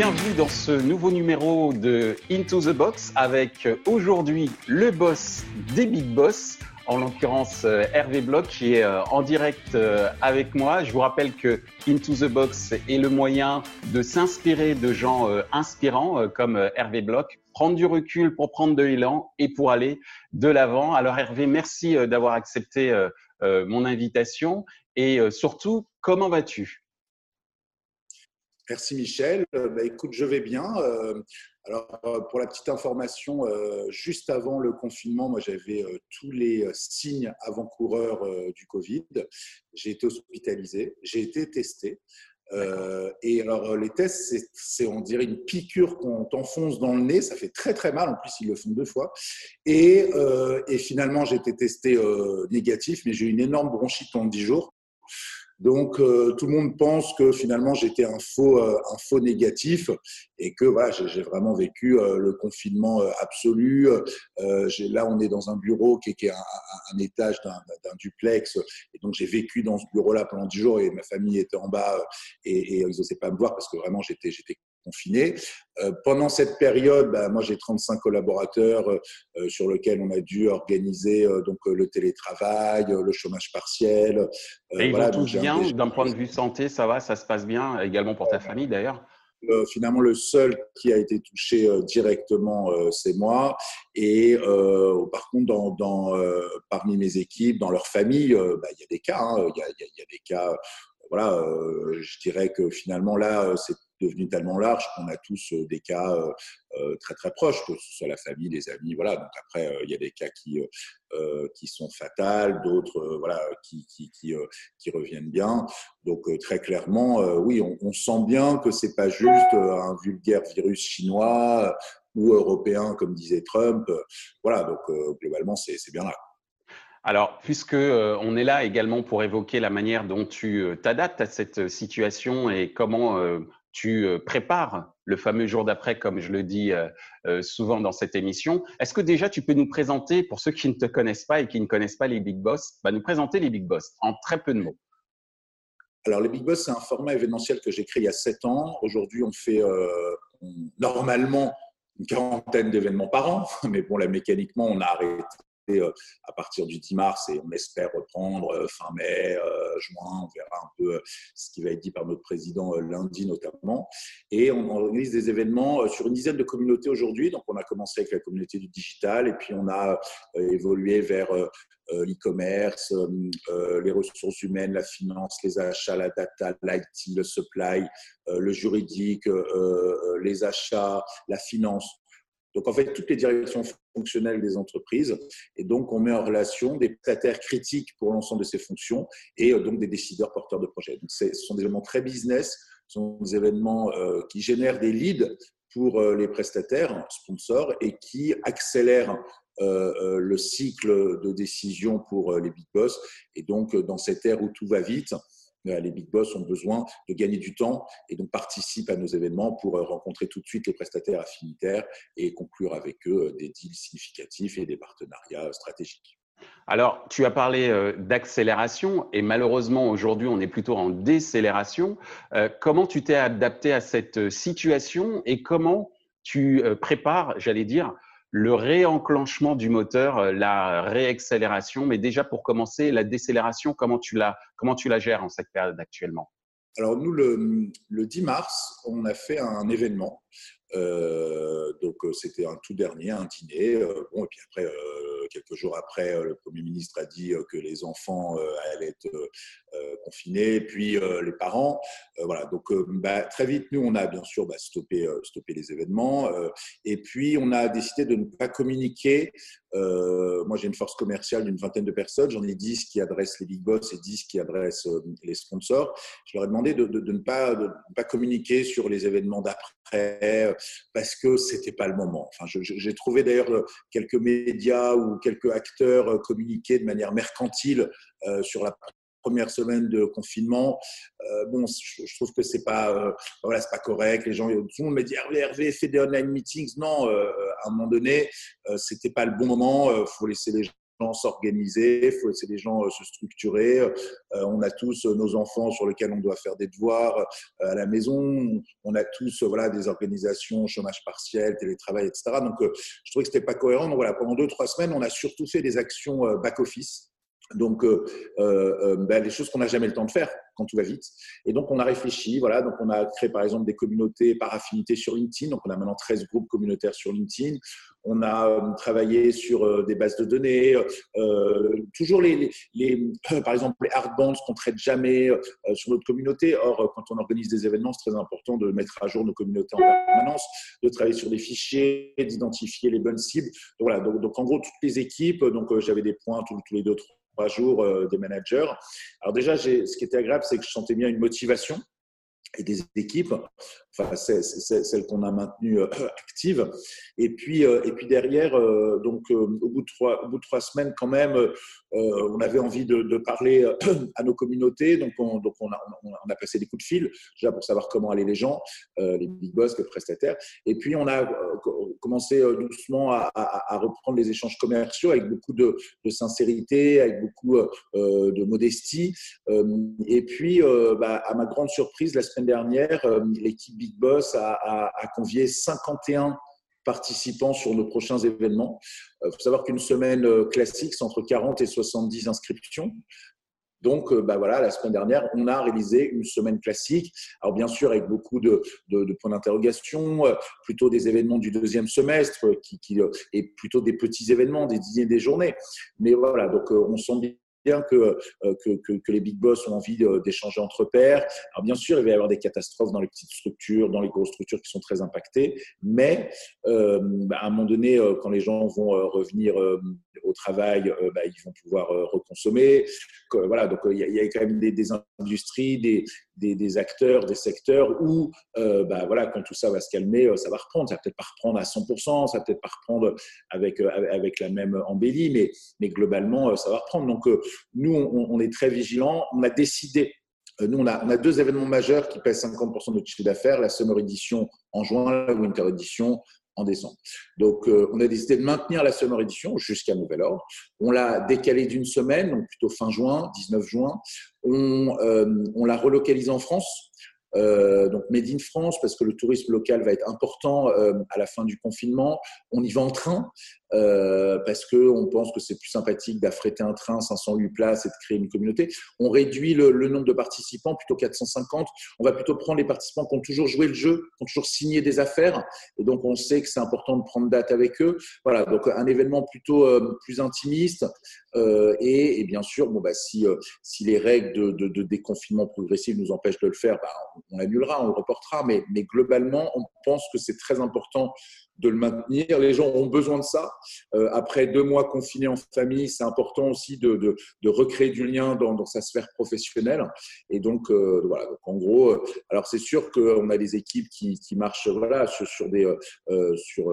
bienvenue dans ce nouveau numéro de Into the Box avec aujourd'hui le boss des Big Boss, en l'occurrence euh, Hervé Bloch qui est euh, en direct euh, avec moi. Je vous rappelle que Into the Box est le moyen de s'inspirer de gens inspirants comme Hervé Bloch, prendre du recul pour prendre de l'élan et pour aller de l'avant. Alors Hervé, merci d'avoir accepté mon invitation et surtout, comment vas-tu? Merci Michel. Bah, écoute, je vais bien. Alors, euh, pour la petite information, euh, juste avant le confinement, moi, j'avais euh, tous les signes avant-coureurs du Covid. J'ai été hospitalisé, j'ai été testé. et alors, les tests, c'est, on dirait une piqûre qu'on t'enfonce dans le nez. Ça fait très, très mal. En plus, ils le font deux fois. Et, et finalement, j'ai été testé négatif, mais j'ai eu une énorme bronchite en dix jours. Donc, euh, tout le monde pense que finalement, j'étais un faux, euh, un faux négatif et que voilà, j'ai vraiment vécu euh, le confinement absolu. là, on est dans un bureau qui est, un, étage d'un duplex. Et donc, j'ai vécu dans ce bureau-là pendant dix jours et ma famille était en bas et, et ils n'osaient pas me voir parce que vraiment, j'étais confinés. Euh, pendant cette période, bah, moi j'ai 35 collaborateurs euh, sur lesquels on a dû organiser euh, donc le télétravail, le chômage partiel. Et ils vont tous bien d'un point de vue santé, ça va, ça se passe bien, également pour ta famille d'ailleurs? finalement, le seul qui a été touché directement, c'est moi. Et par contre, dans, dans parmi mes équipes, dans leur famille, bah, il y a des cas. Hein. Il y, a, y, a, des cas. Voilà, je dirais que finalement là, c'est devenu tellement large qu'on a tous euh, des cas euh, euh, très très proches, que ce soit la famille, les amis, voilà. Donc après, il y a des cas qui qui sont fatals, d'autres voilà qui qui, reviennent bien. Donc très clairement, oui, on, sent bien que c'est pas juste un vulgaire virus chinois ou européen comme disait Trump. Voilà, donc globalement, c'est bien là. Alors, puisque on est là également pour évoquer la manière dont tu t'adaptes à cette situation et comment tu euh, prépares le fameux jour d'après, comme je le dis euh, euh, souvent dans cette émission. Est-ce que déjà tu peux nous présenter, pour ceux qui ne te connaissent pas et qui ne connaissent pas les Big Boss, bah, nous présenter les Big Boss en très peu de mots? Alors, les Big Boss, c'est un format événementiel que j'ai créé il y a sept ans. Aujourd'hui, on fait normalement une quarantaine d'événements par an, mais bon, là, mécaniquement, on a arrêté à partir du 10 mars et on espère reprendre euh, fin mai, euh, juin. On verra un peu ce qui va être dit par notre président lundi notamment. Et on organise des événements sur une dizaine de communautés aujourd'hui. Donc on a commencé avec la communauté du digital et puis on a évolué vers l'e-commerce, les ressources humaines, la finance, les achats, la data, l'IT, le supply, le juridique, les achats, la finance. Donc, en fait, toutes les directions fonctionnelles des entreprises. Et donc, on met en relation des prestataires critiques pour l'ensemble de ces fonctions et euh, donc des décideurs porteurs de projets. Donc, ce sont des événements très business, ce sont des événements euh, qui génèrent des leads pour euh, les prestataires, sponsors, et qui accélèrent le cycle de décision pour les big boss. Et donc, dans cette ère où tout va vite, les big boss ont besoin de gagner du temps et donc participent à nos événements pour euh, rencontrer tout de suite les prestataires affinitaires et conclure avec eux euh, des deals significatifs et des partenariats stratégiques. Alors, tu as parlé d'accélération et malheureusement aujourd'hui on est plutôt en décélération. comment tu t'es adapté à cette situation et comment tu prépares, j'allais dire, le réenclenchement du moteur, euh, la réaccélération. Mais déjà, pour commencer, la décélération, comment tu la, comment tu la gères en cette période actuellement? Alors, nous, le, le, 10 mars, on a fait un événement. Euh, donc, euh, c'était un tout dernier, un dîner. bon, et puis après, quelques jours après, le Premier ministre a dit que les enfants allaient être confinés, puis les parents. voilà, donc bah, très vite, nous, on a bien sûr bah, stoppé, stoppé les événements. et puis, on a décidé de ne pas communiquer. moi, j'ai une force commerciale d'une vingtaine de personnes. J'en ai 10 qui adressent les big boss et 10 qui adressent les sponsors. Je leur ai demandé de, ne, pas, pas communiquer sur les événements d'après parce que c'était pas le moment. Enfin, j'ai trouvé d'ailleurs quelques médias ou quelques acteurs communiquer de manière mercantile sur la première semaine de confinement. Euh, bon, je, trouve que c'est pas, euh, voilà, c'est pas correct. Les gens, tout le monde me dit Hervé, Hervé, fais des online meetings. Non, euh, à un moment donné, c'était pas le bon moment. Il faut laisser les s'organiser, il faut laisser les gens se structurer. on a tous nos enfants sur lesquels on doit faire des devoirs à la maison. On a tous voilà, des organisations, chômage partiel, télétravail, etc. Donc, je trouvais que ce n'était pas cohérent. Donc, voilà, pendant deux, trois semaines, on a surtout fait des actions back-office donc, euh, euh, euh ben, les choses qu'on n'a jamais le temps de faire quand tout va vite. Et donc, on a réfléchi. Voilà, donc on a créé par exemple des communautés par affinité sur LinkedIn. Donc, on a maintenant 13 groupes communautaires sur LinkedIn. On a euh, travaillé sur des bases de données. toujours les, les, par exemple, les hard bonds qu'on traite jamais sur notre communauté. Or, quand on organise des événements, c'est très important de mettre à jour nos communautés en permanence, de travailler sur des fichiers, d'identifier les bonnes cibles. Donc, voilà. Donc, donc, en gros, toutes les équipes. Donc, j'avais des points tous, tous les deux, trois trois jours euh, des managers. Alors déjà, ce qui était agréable, c'est que je sentais bien une motivation et des équipes, enfin c'est celle qu'on a maintenue euh, active. Et puis, euh, et puis derrière, donc au bout de trois, au bout de trois semaines quand même, on avait envie de, parler à nos communautés, donc on, donc on a, on a passé des coups de fil déjà pour savoir comment allaient les gens, les big boss, les prestataires. Et puis on a commencé doucement à, reprendre les échanges commerciaux avec beaucoup de, de sincérité, avec beaucoup de modestie. Et puis, bah, à ma grande surprise, la semaine dernière, euh, l'équipe Big Boss a, convié 51 participants sur nos prochains événements. Il euh, faut savoir qu'une semaine euh, classique, c'est entre 40 et 70 inscriptions. Donc, bah voilà, la semaine dernière, on a réalisé une semaine classique. Alors, bien sûr, avec beaucoup de, points d'interrogation, plutôt des événements du deuxième semestre, qui, qui, et plutôt des petits événements, des dîners, des journées. Mais voilà, donc on sent bien euh, que, les big boss ont envie d'échanger entre pairs. Alors bien sûr, il va y avoir des catastrophes dans les petites structures, dans les grosses structures qui sont très impactées, mais euh, à un moment donné, euh, quand les gens vont revenir au travail, bah, ils vont pouvoir reconsommer. Voilà, donc il y, a quand même des, industries, des, acteurs, des secteurs où, bah, voilà, quand tout ça va se calmer, ça va reprendre. Ça va peut-être pas reprendre à 100%, ça va peut-être pas reprendre avec, avec la même embellie, mais, mais globalement, ça va reprendre. Donc, nous, on, est très vigilants. On a décidé, euh, nous, on a, deux événements majeurs qui pèsent 50% de notre chiffre d'affaires, la Summer Edition en juin, la Winter Edition en décembre. Donc, euh, on a décidé de maintenir la Summer Edition jusqu'à nouvel ordre. On l'a décalé d'une semaine, donc plutôt fin juin, 19 juin. On, euh, on l'a relocalisé en France. donc Made in France parce que le tourisme local va être important à la fin du confinement. On y va en train euh, parce qu'on pense que c'est plus sympathique d'affréter un train 508 places et de créer une communauté. On réduit le, nombre de participants, plutôt 450. On va plutôt prendre les participants qui ont toujours joué le jeu, qui ont toujours signé des affaires. Et donc, on sait que c'est important de prendre date avec eux. Voilà, donc un événement plutôt euh, plus intimiste. Euh, et, bien sûr, bon, bah, si, si les règles de, déconfinement progressif nous empêchent de le faire, bah, on l'annulera, on le reportera. Mais, mais globalement, on pense que c'est très important de le maintenir. Les gens ont besoin de ça. Euh, après deux mois confinés en famille, c'est important aussi de, de, recréer du lien dans, sa sphère professionnelle. Et donc, euh, voilà. Donc, en gros, euh, alors c'est sûr qu'on a des équipes qui, qui marchent voilà, sur, des, sur,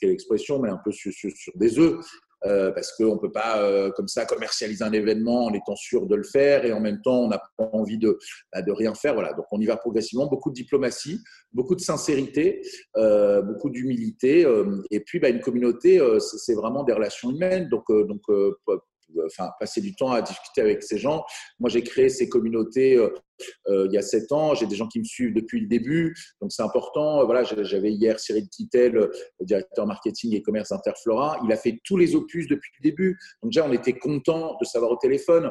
quelle expression, mais un peu sur, sur, sur des œufs. Euh, parce qu'on ne peut pas euh, comme ça commercialiser un événement en étant sûr de le faire et en même temps on n'a pas envie de, bah, de rien faire. Voilà. Donc on y va progressivement, beaucoup de diplomatie, beaucoup de sincérité, euh, beaucoup d'humilité et puis bah, une communauté, c'est vraiment des relations humaines. Donc, donc enfin, passer du temps à discuter avec ces gens. Moi, j'ai créé ces communautés euh, euh, il y a sept ans. J'ai des gens qui me suivent depuis le début, donc c'est important. Voilà, j'avais hier Cyril Kittel, le directeur marketing et commerce d'Interflora. Il a fait tous les opus depuis le début. Donc déjà, on était content de savoir au téléphone.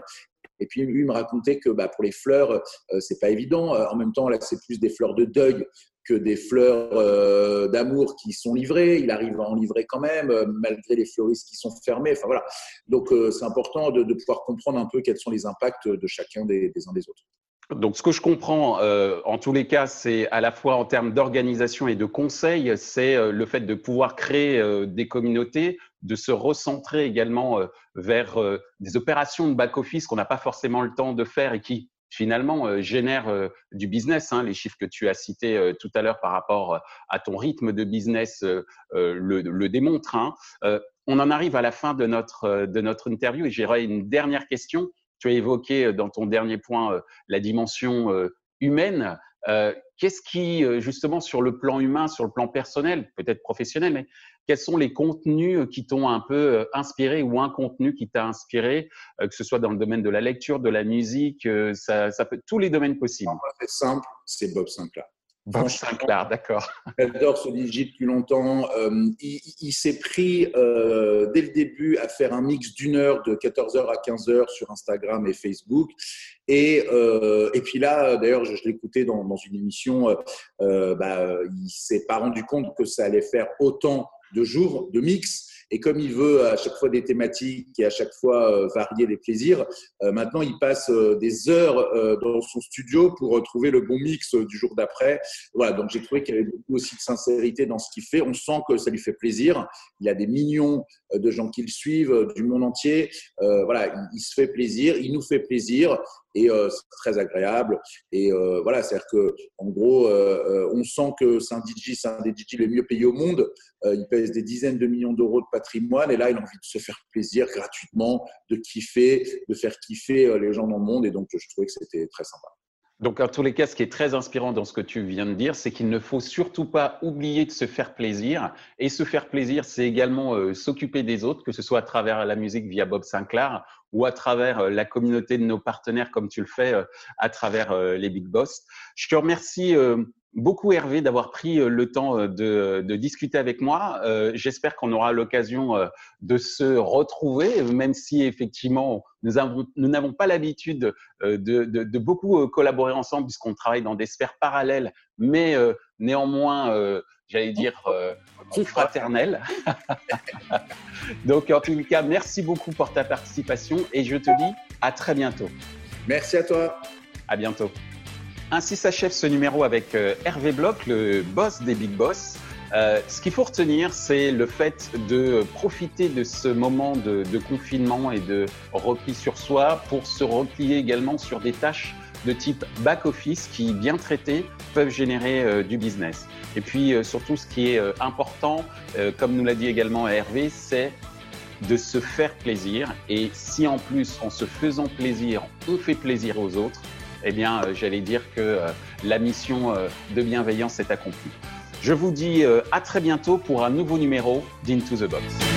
Et puis lui me racontait que bah, pour les fleurs, euh, c'est pas évident. En même temps, là, c'est plus des fleurs de deuil que des fleurs euh, d'amour qui sont livrées. Il arrive à en livrer quand même, euh, malgré les fleuristes qui sont fermés. Enfin voilà. Donc euh, c'est important de, pouvoir comprendre un peu quels sont les impacts de chacun des, uns des autres. Donc, ce que je comprends, en tous les cas, c'est à la fois en termes d'organisation et de conseil, c'est le fait de pouvoir créer des communautés, de se recentrer également vers des opérations de back-office qu'on n'a pas forcément le temps de faire et qui finalement euh, génère euh, du business. Hein. Les chiffres que tu as cités euh, tout à l'heure par rapport à ton rythme de business le, démontrent. Hein. on en arrive à la fin de notre, de notre interview et j'aurais une dernière question. Tu as évoqué dans ton dernier point la dimension humaine. Qu'est-ce qui, justement, sur le plan humain, sur le plan personnel, peut-être professionnel, mais quels sont les contenus qui t'ont un peu inspiré ou un contenu qui t'a inspiré, que ce soit dans le domaine de la lecture, de la musique, ça, ça peut tous les domaines possibles. C'est simple, c'est Bob Sinclair. Bob Sinclair, d'accord. J'adore ce DJ depuis longtemps. Euh, il, s'est pris euh, dès le début à faire un mix d'une heure de 14h à 15h sur Instagram et Facebook. Et, euh, et puis là, d'ailleurs, je, l'écoutais dans, dans, une émission, bah, il s'est pas rendu compte que ça allait faire autant de jours de mix. Et comme il veut à chaque fois des thématiques et à chaque fois euh, varier les plaisirs, euh, maintenant il passe euh, des heures dans son studio pour trouver le bon mix du jour d'après. Voilà, donc j'ai trouvé qu'il y avait beaucoup aussi de sincérité dans ce qu'il fait. On sent que ça lui fait plaisir. Il a des millions de gens qui le suivent du monde entier. voilà, il, se fait plaisir, il nous fait plaisir et c'est très agréable. Et voilà, c'est-à-dire que en gros, on sent que des DJ les mieux payés au monde. il pèse des dizaines de millions d'euros de patrimoine. Et là, il a envie de se faire plaisir gratuitement, de kiffer, de faire kiffer euh, les gens dans le monde. Et donc, je trouvais que c'était très sympa. Donc, en tous les cas, ce qui est très inspirant dans ce que tu viens de dire, c'est qu'il ne faut surtout pas oublier de se faire plaisir. Et se faire plaisir, c'est également euh, s'occuper des autres, que ce soit à travers la musique via Bob Sinclair ou à travers euh, la communauté de nos partenaires, comme tu le fais à travers les Big Boss. Je te remercie beaucoup Hervé d'avoir pris euh, le temps euh, de, de discuter avec moi. Euh, J'espère qu'on aura l'occasion de se retrouver, même si effectivement nous n'avons pas l'habitude de, de, de, beaucoup collaborer ensemble puisqu'on travaille dans des sphères parallèles, mais néanmoins, j'allais dire, confraternelles. Donc en tout cas, merci beaucoup pour ta participation et je te dis à très bientôt. Merci à toi. À bientôt. Ainsi s'achève ce numéro avec euh, Hervé Bloch, le boss des Big Boss. Euh, ce qu'il faut retenir, c'est le fait de profiter de ce moment de, confinement et de repli sur soi pour se replier également sur des tâches de type back-office qui, bien traitées, peuvent générer euh, du business. Et puis, surtout, ce qui est important, comme nous l'a dit également Hervé, c'est de se faire plaisir. Et si en plus, en se faisant plaisir, on fait plaisir aux autres, eh bien, euh, j'allais dire que euh, la mission euh, de bienveillance est accomplie. Je vous dis à très bientôt pour un nouveau numéro d'Into the Box.